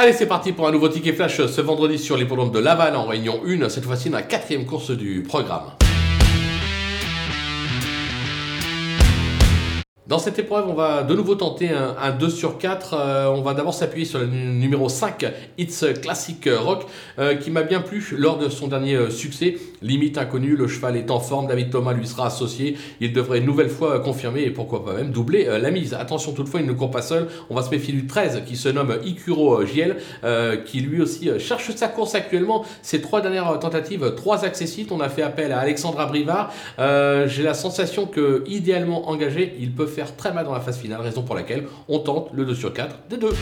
Allez, c'est parti pour un nouveau ticket flash ce vendredi sur l'hippodrome de Laval en réunion 1, cette fois-ci dans la quatrième course du programme. Dans cette épreuve, on va de nouveau tenter un, 2 sur 4. Euh, on va d'abord s'appuyer sur le numéro 5, It's Classic Rock, euh, qui m'a bien plu lors de son dernier euh, succès. Limite inconnu, le cheval est en forme, David Thomas lui sera associé. Il devrait une nouvelle fois confirmer et pourquoi pas même doubler la mise. Attention toutefois, il ne court pas seul. On va se méfier du 13 qui se nomme Ikuro Giel, qui lui aussi cherche sa course actuellement. Ces trois dernières tentatives, trois accessites. On a fait appel à Alexandra Brivard. J'ai la sensation que idéalement engagé, il peut très mal dans la phase finale, raison pour laquelle on tente le 2 sur 4 des deux.